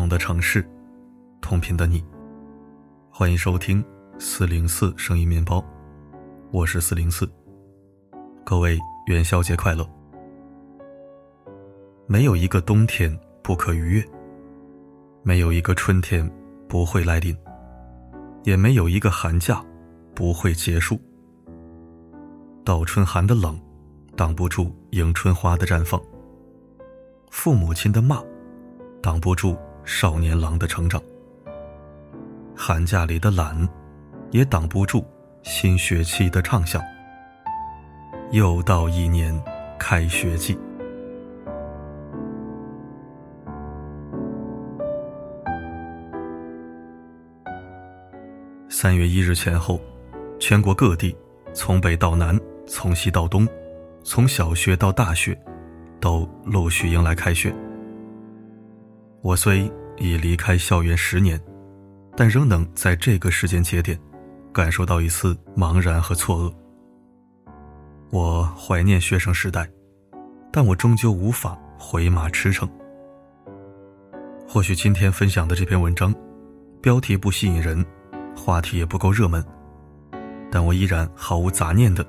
同的城市，同频的你，欢迎收听四零四声音面包，我是四零四。各位元宵节快乐！没有一个冬天不可逾越，没有一个春天不会来临，也没有一个寒假不会结束。倒春寒的冷，挡不住迎春花的绽放。父母亲的骂，挡不住少年郎的成长。寒假里的懒，也挡不住新学期的畅想。又到一年开学季，三月一日前后，全国各地从北到南，从西到东，从小学到大学，都陆续迎来开学。我虽已离开校园十年，但仍能在这个时间节点，感受到一丝茫然和错愕。我怀念学生时代，但我终究无法回马驰骋。或许今天分享的这篇文章，标题不吸引人，话题也不够热门，但我依然毫无杂念的，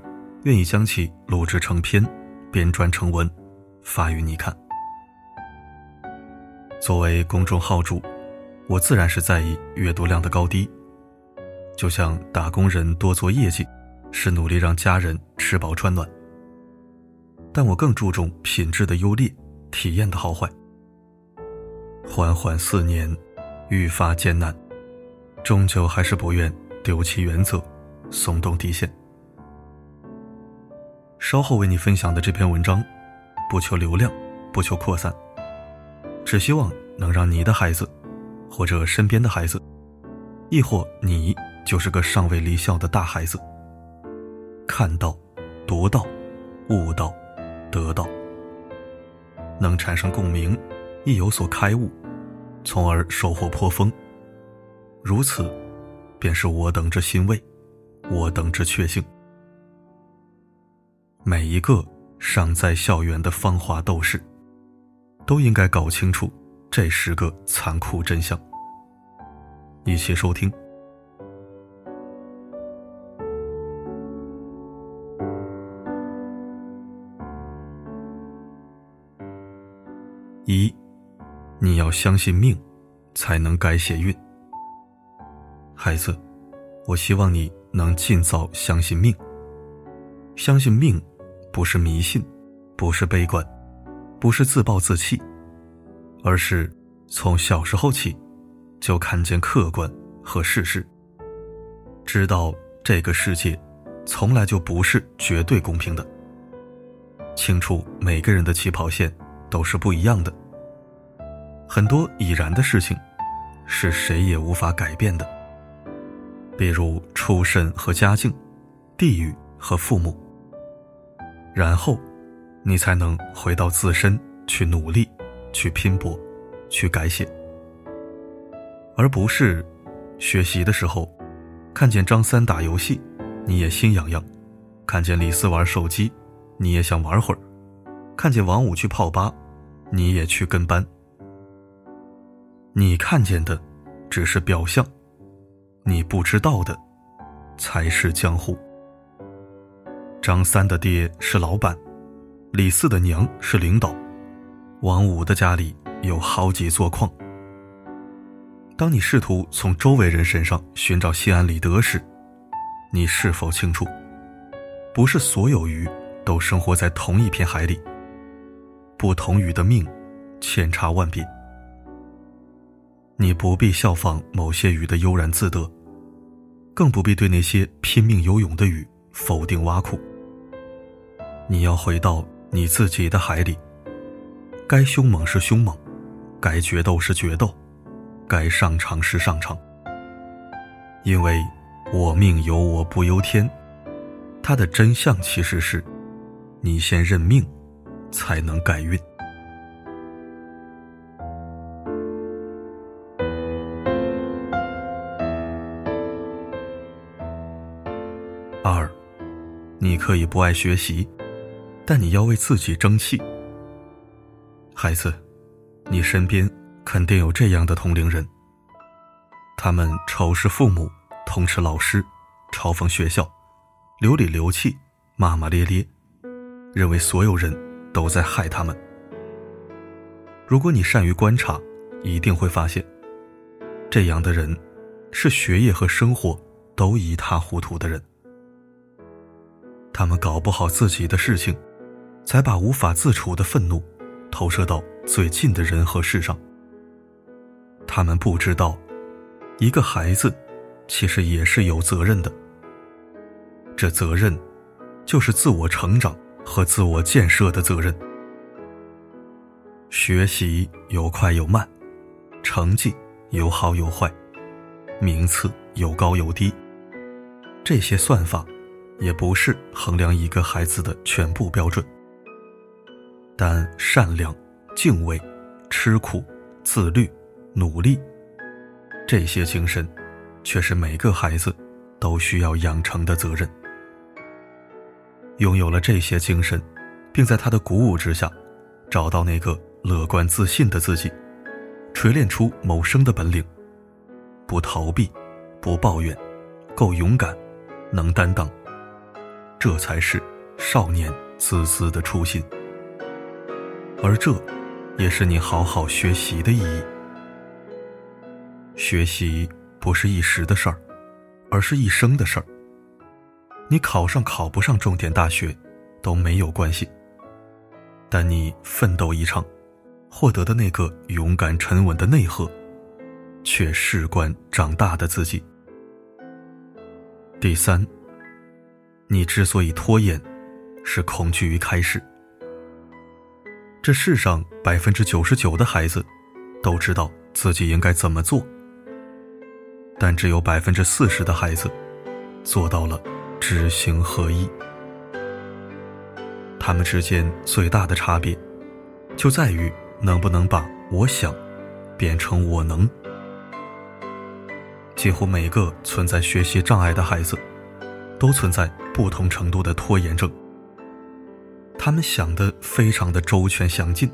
愿意将其录制成篇，编撰成文，发于你看。作为公众号主，我自然是在意阅读量的高低，就像打工人多做业绩。是努力让家人吃饱穿暖，但我更注重品质的优劣，体验的好坏。缓缓四年，愈发艰难，终究还是不愿丢弃原则，松动底线。稍后为你分享的这篇文章，不求流量，不求扩散，只希望能让你的孩子，或者身边的孩子，亦或你就是个尚未离校的大孩子。看到、读到、悟到、得到，能产生共鸣，亦有所开悟，从而收获颇丰。如此，便是我等之欣慰，我等之确幸。每一个尚在校园的芳华斗士，都应该搞清楚这十个残酷真相。一起收听。一，你要相信命，才能改写运。孩子，我希望你能尽早相信命。相信命，不是迷信，不是悲观，不是自暴自弃，而是从小时候起，就看见客观和事实，知道这个世界从来就不是绝对公平的，清楚每个人的起跑线。都是不一样的。很多已然的事情，是谁也无法改变的。比如出身和家境，地域和父母。然后，你才能回到自身去努力，去拼搏，去改写，而不是学习的时候，看见张三打游戏，你也心痒痒；看见李四玩手机，你也想玩会儿；看见王五去泡吧。你也去跟班，你看见的只是表象，你不知道的才是江湖。张三的爹是老板，李四的娘是领导，王五的家里有好几座矿。当你试图从周围人身上寻找心安理得时，你是否清楚，不是所有鱼都生活在同一片海里？不同鱼的命，千差万别。你不必效仿某些鱼的悠然自得，更不必对那些拼命游泳的鱼否定挖苦。你要回到你自己的海里，该凶猛是凶猛，该决斗是决斗，该上场是上场。因为我命由我不由天，它的真相其实是，你先认命。才能改运。二，你可以不爱学习，但你要为自己争气。孩子，你身边肯定有这样的同龄人。他们仇视父母，痛斥老师，嘲讽学校，流里流气，骂骂咧咧，认为所有人都在害他们。如果你善于观察，一定会发现，这样的人是学业和生活都一塌糊涂的人。他们搞不好自己的事情，才把无法自处的愤怒投射到最近的人和事上。他们不知道，一个孩子其实也是有责任的。这责任，就是自我成长和自我建设的责任。学习有快有慢，成绩有好有坏，名次有高有低，这些算法。也不是衡量一个孩子的全部标准，但善良、敬畏、吃苦、自律、努力，这些精神，却是每个孩子都需要养成的责任。拥有了这些精神，并在他的鼓舞之下，找到那个乐观自信的自己，锤炼出谋生的本领，不逃避，不抱怨，够勇敢，能担当。这才是少年孜孜的初心，而这，也是你好好学习的意义。学习不是一时的事儿，而是一生的事儿。你考上考不上重点大学，都没有关系。但你奋斗一场，获得的那个勇敢沉稳的内核，却事关长大的自己。第三。你之所以拖延，是恐惧于开始。这世上百分之九十九的孩子，都知道自己应该怎么做，但只有百分之四十的孩子，做到了知行合一。他们之间最大的差别，就在于能不能把“我想”变成“我能”。几乎每个存在学习障碍的孩子。都存在不同程度的拖延症。他们想的非常的周全详尽，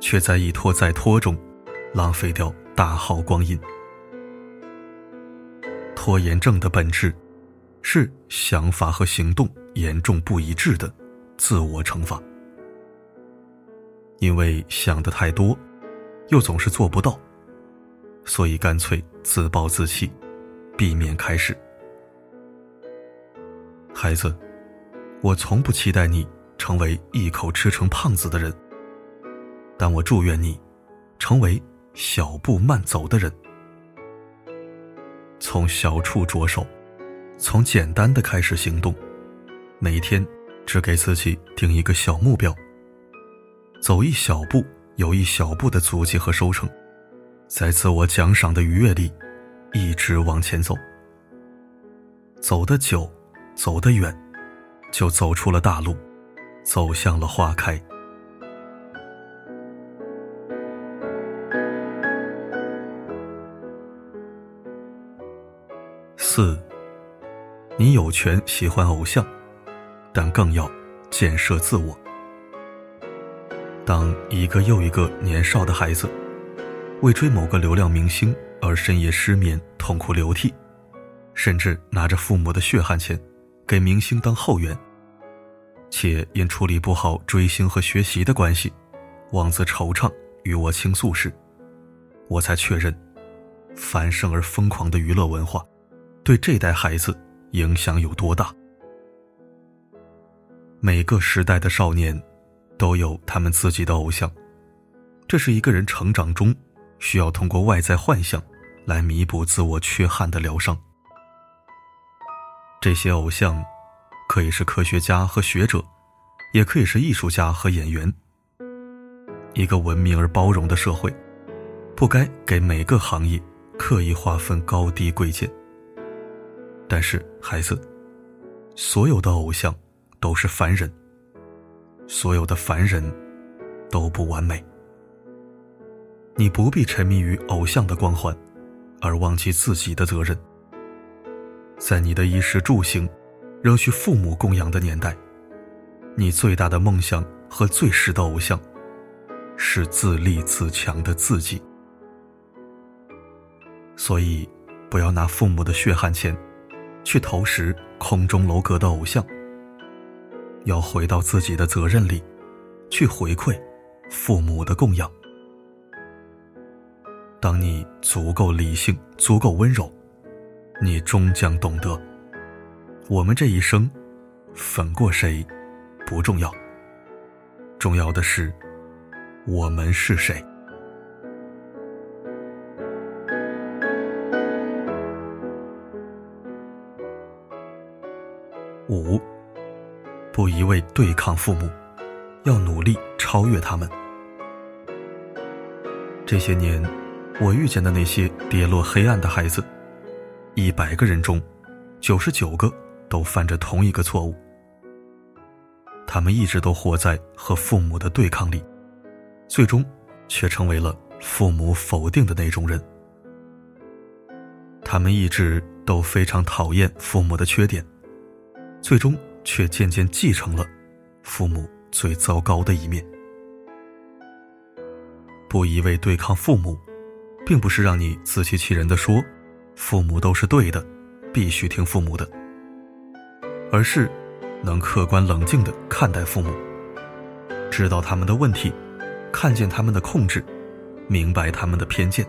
却在一拖再拖中，浪费掉大好光阴。拖延症的本质，是想法和行动严重不一致的自我惩罚。因为想的太多，又总是做不到，所以干脆自暴自弃，避免开始。孩子，我从不期待你成为一口吃成胖子的人，但我祝愿你成为小步慢走的人。从小处着手，从简单的开始行动，每天只给自己定一个小目标，走一小步，有一小步的足迹和收成，在自我奖赏的愉悦里，一直往前走，走得久。走得远，就走出了大路，走向了花开。四，你有权喜欢偶像，但更要建设自我。当一个又一个年少的孩子为追某个流量明星而深夜失眠、痛哭流涕，甚至拿着父母的血汗钱。给明星当后援，且因处理不好追星和学习的关系，妄自惆怅与我倾诉时，我才确认，繁盛而疯狂的娱乐文化，对这代孩子影响有多大。每个时代的少年，都有他们自己的偶像，这是一个人成长中需要通过外在幻象，来弥补自我缺憾的疗伤。这些偶像，可以是科学家和学者，也可以是艺术家和演员。一个文明而包容的社会，不该给每个行业刻意划分高低贵贱。但是，孩子，所有的偶像都是凡人，所有的凡人都不完美。你不必沉迷于偶像的光环，而忘记自己的责任。在你的衣食住行仍需父母供养的年代，你最大的梦想和最实的偶像，是自立自强的自己。所以，不要拿父母的血汗钱去投食空中楼阁的偶像。要回到自己的责任里，去回馈父母的供养。当你足够理性、足够温柔，你终将懂得，我们这一生，粉过谁，不重要。重要的是，我们是谁。五，不一味对抗父母，要努力超越他们。这些年，我遇见的那些跌落黑暗的孩子，一百个人中，九十九个都犯着同一个错误。他们一直都活在和父母的对抗里，最终却成为了父母否定的那种人。他们一直都非常讨厌父母的缺点，最终却渐渐继承了父母最糟糕的一面。不一味对抗父母，并不是让你自欺欺人的说，父母都是对的，必须听父母的，而是。能客观冷静地看待父母，知道他们的问题，看见他们的控制，明白他们的偏见，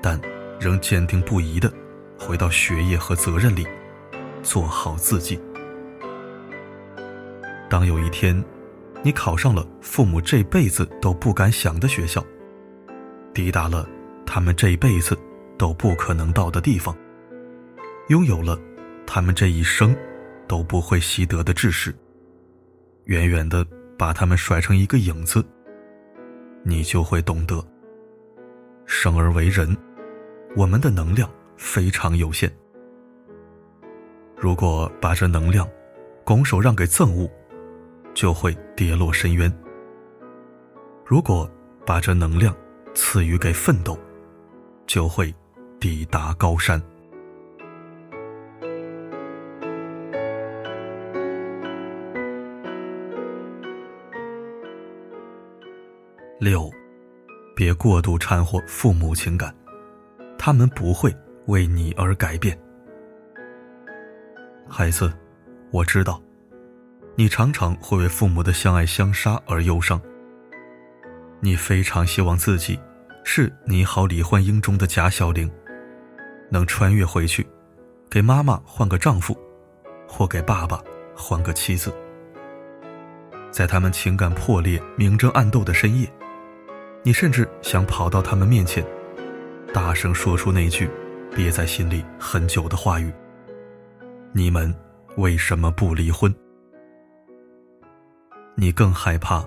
但仍坚定不移地回到学业和责任里，做好自己。当有一天，你考上了父母这辈子都不敢想的学校，抵达了他们这辈子都不可能到的地方，拥有了他们这一生。都不会习得的知识，远远的把他们甩成一个影子，你就会懂得。生而为人，我们的能量非常有限。如果把这能量拱手让给憎恶，就会跌落深渊；如果把这能量赐予给奋斗，就会抵达高山。六，别过度掺和父母情感，他们不会为你而改变。孩子，我知道，你常常会为父母的相爱相杀而忧伤。你非常希望自己是《你好，李焕英》中的贾小玲，能穿越回去，给妈妈换个丈夫，或给爸爸换个妻子，在他们情感破裂、明争暗斗的深夜。你甚至想跑到他们面前，大声说出那句憋在心里很久的话语：“你们为什么不离婚？”你更害怕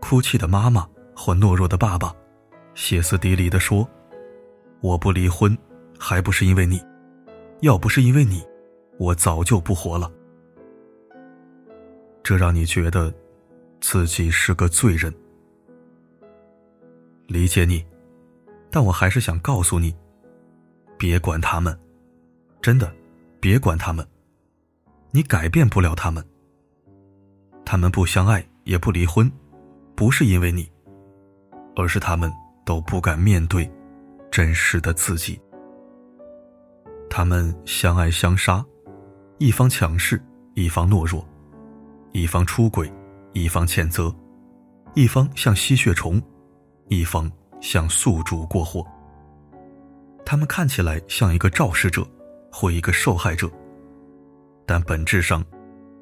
哭泣的妈妈或懦弱的爸爸，歇斯底里地说：“我不离婚，还不是因为你？要不是因为你，我早就不活了。”这让你觉得自己是个罪人。理解你，但我还是想告诉你，别管他们，真的，别管他们，你改变不了他们。他们不相爱也不离婚，不是因为你，而是他们都不敢面对真实的自己。他们相爱相杀，一方强势，一方懦弱，一方出轨，一方谴责，一方像吸血虫。一方向宿主过火，他们看起来像一个肇事者或一个受害者，但本质上，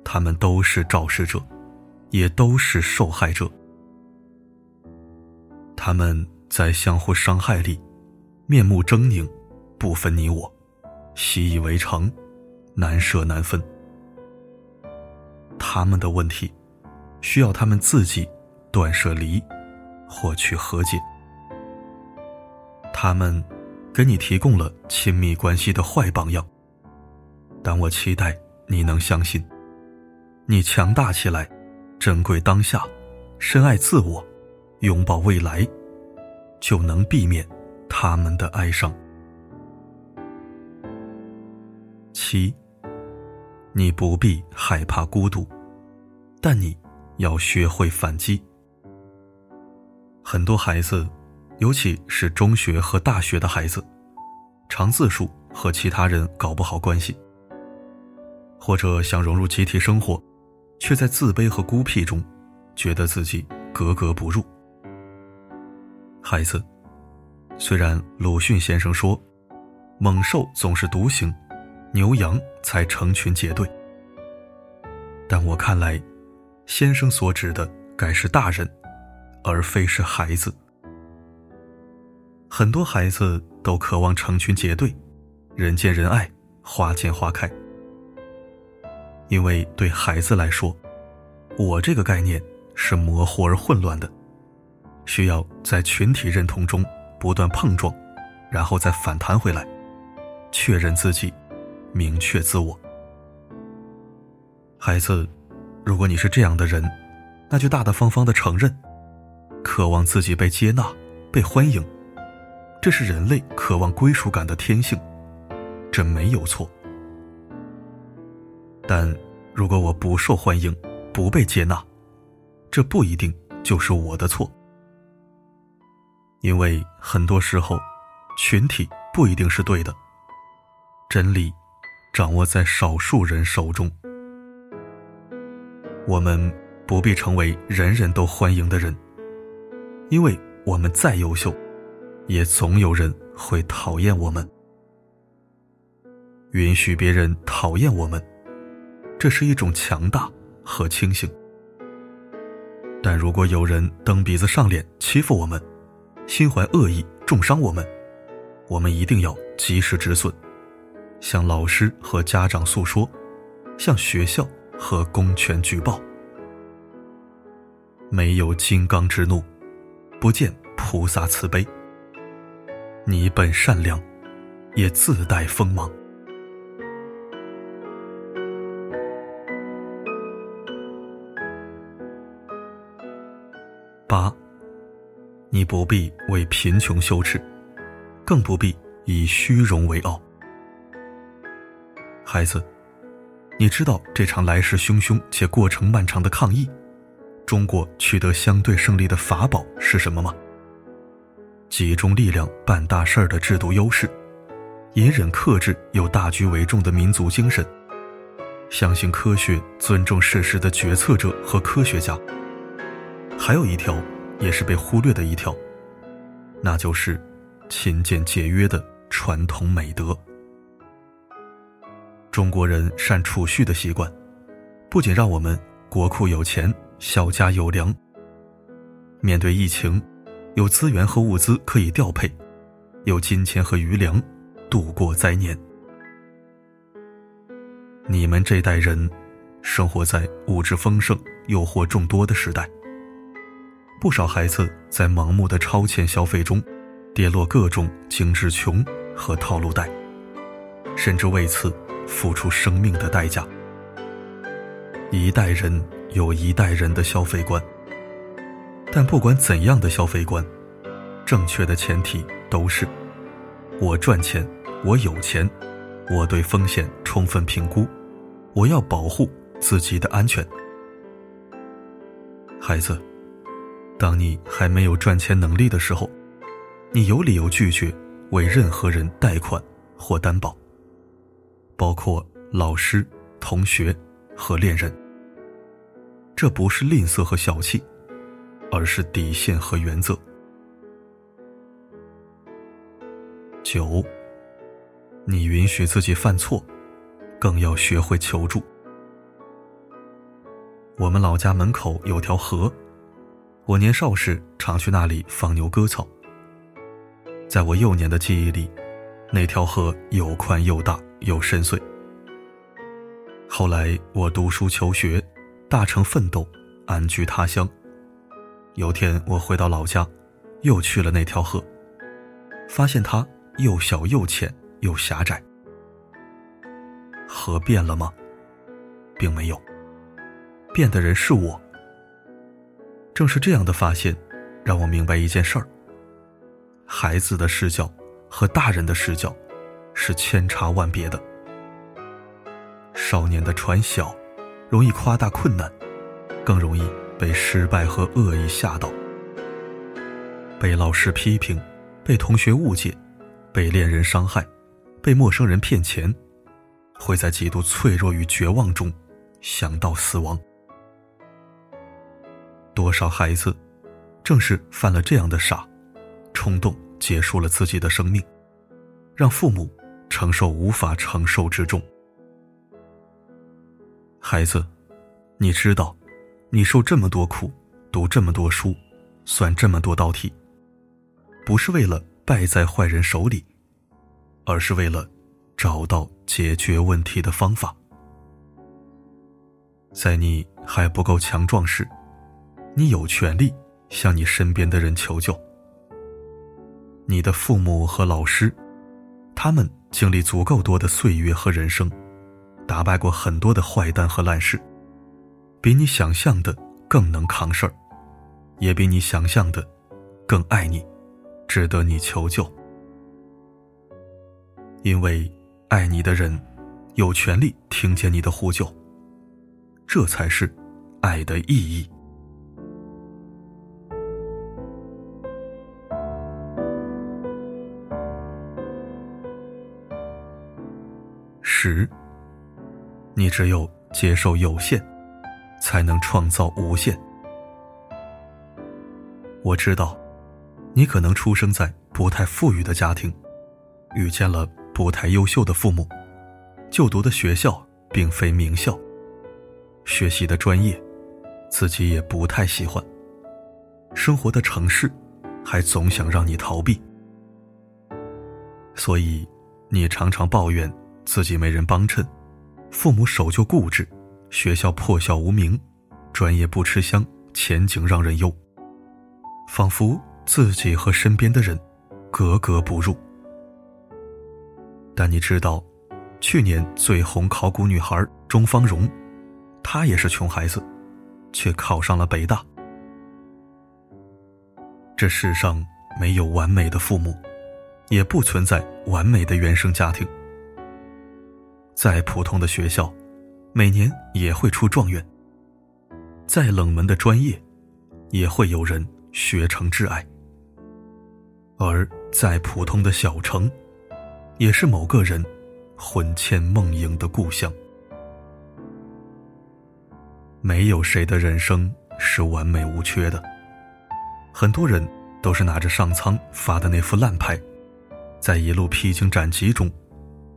他们都是肇事者，也都是受害者。他们在相互伤害里，面目狰狞，不分你我，习以为常，难舍难分。他们的问题，需要他们自己断舍离。获取和解，他们给你提供了亲密关系的坏榜样，但我期待你能相信，你强大起来，珍贵当下，深爱自我，拥抱未来，就能避免他们的哀伤。七，你不必害怕孤独，但你要学会反击。很多孩子，尤其是中学和大学的孩子，常自述和其他人搞不好关系，或者想融入集体生活，却在自卑和孤僻中，觉得自己格格不入。孩子，虽然鲁迅先生说，猛兽总是独行，牛羊才成群结队，但我看来，先生所指的该是大人，而非是孩子。很多孩子都渴望成群结队，人见人爱，花见花开。因为对孩子来说，我这个概念是模糊而混乱的。需要在群体认同中不断碰撞，然后再反弹回来，确认自己，明确自我。孩子，如果你是这样的人，那就大大方方的承认，渴望自己被接纳、被欢迎，这是人类渴望归属感的天性，这没有错。但如果我不受欢迎、不被接纳，这不一定就是我的错。因为很多时候，群体不一定是对的。真理掌握在少数人手中。我们不必成为人人都欢迎的人，因为我们再优秀，也总有人会讨厌我们。允许别人讨厌我们，这是一种强大和清醒。但如果有人蹬鼻子上脸欺负我们，心怀恶意，重伤我们，我们一定要及时止损，向老师和家长诉说，向学校和公权举报。没有金刚之怒，不见菩萨慈悲。你本善良，也自带锋芒。八。你不必为贫穷羞耻，更不必以虚荣为傲。孩子，你知道这场来势汹汹且过程漫长的抗议，中国取得相对胜利的法宝是什么吗？集中力量办大事儿的制度优势，隐忍克制有大局为重的民族精神，相信科学、尊重事实的决策者和科学家，还有一条。也是被忽略的一条，那就是勤俭节约的传统美德。中国人善储蓄的习惯，不仅让我们国库有钱、小家有粮，面对疫情，有资源和物资可以调配，有金钱和余粮度过灾年。你们这代人，生活在物质丰盛、诱惑众多的时代。不少孩子在盲目的超前消费中，跌落各种精致穷和套路贷，甚至为此付出生命的代价。一代人有一代人的消费观，但不管怎样的消费观，正确的前提都是：我赚钱，我有钱，我对风险充分评估，我要保护自己的安全。孩子。当你还没有赚钱能力的时候，你有理由拒绝为任何人贷款或担保，包括老师、同学和恋人。这不是吝啬和小气，而是底线和原则。九，你允许自己犯错，更要学会求助。我们老家门口有条河。我年少时常去那里放牛割草。在我幼年的记忆里，那条河又宽又大又深邃。后来我读书求学，大成奋斗，安居他乡。有天我回到老家，又去了那条河，发现它又小又浅又狭窄。河变了吗？并没有，变的人是我。正是这样的发现，让我明白一件事儿：孩子的视角和大人的视角是千差万别的。少年的船小，容易夸大困难，更容易被失败和恶意吓到，被老师批评，被同学误解，被恋人伤害，被陌生人骗钱，会在极度脆弱与绝望中想到死亡。多少孩子，正是犯了这样的傻，冲动结束了自己的生命，让父母承受无法承受之重。孩子，你知道，你受这么多苦，读这么多书，算这么多道题，不是为了败在坏人手里。而是为了找到解决问题的方法。在你还不够强壮时，你有权利向你身边的人求救。你的父母和老师，他们经历足够多的岁月和人生，打败过很多的坏蛋和烂事，比你想象的更能扛事儿，也比你想象的更爱你，值得你求救。因为爱你的人有权利听见你的呼救，这才是爱的意义。十，你只有接受有限，才能创造无限。我知道，你可能出生在不太富裕的家庭，遇见了。不太优秀的父母，就读的学校并非名校，学习的专业自己也不太喜欢，生活的城市还总想让你逃避，所以你常常抱怨自己没人帮衬，父母守旧固执，学校破校无名，专业不吃香，前景让人忧，仿佛自己和身边的人格格不入。但你知道，去年最红考古女孩钟芳蓉，她也是穷孩子，却考上了北大。这世上没有完美的父母，也不存在完美的原生家庭。再普通的学校，每年也会出状元；再冷门的专业，也会有人学成挚爱。而再普通的小城，也是某个人魂牵梦萦的故乡。没有谁的人生是完美无缺的，很多人都是拿着上苍发的那副烂牌，在一路披荆斩棘中，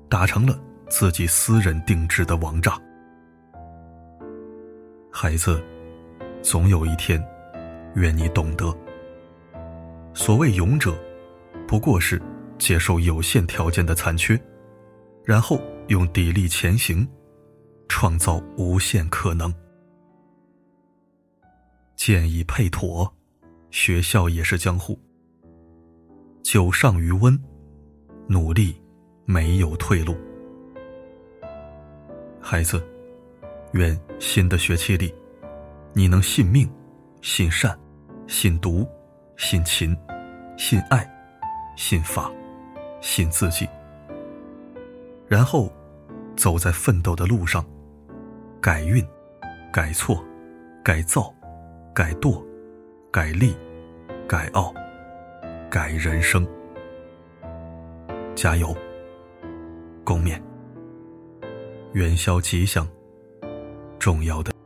打成了自己私人定制的王炸。孩子，总有一天，愿你懂得，所谓勇者，不过是。接受有限条件的残缺，然后用砥砺前行，创造无限可能。建议配妥，学校也是江湖。酒上余温，努力没有退路。孩子，愿新的学期里，你能信命、信善、信读、信勤、信爱、信法。信自己，然后走在奋斗的路上，改运、改错、改造、改惰、改利、改傲、改人生。加油！共勉。元宵吉祥，重要的。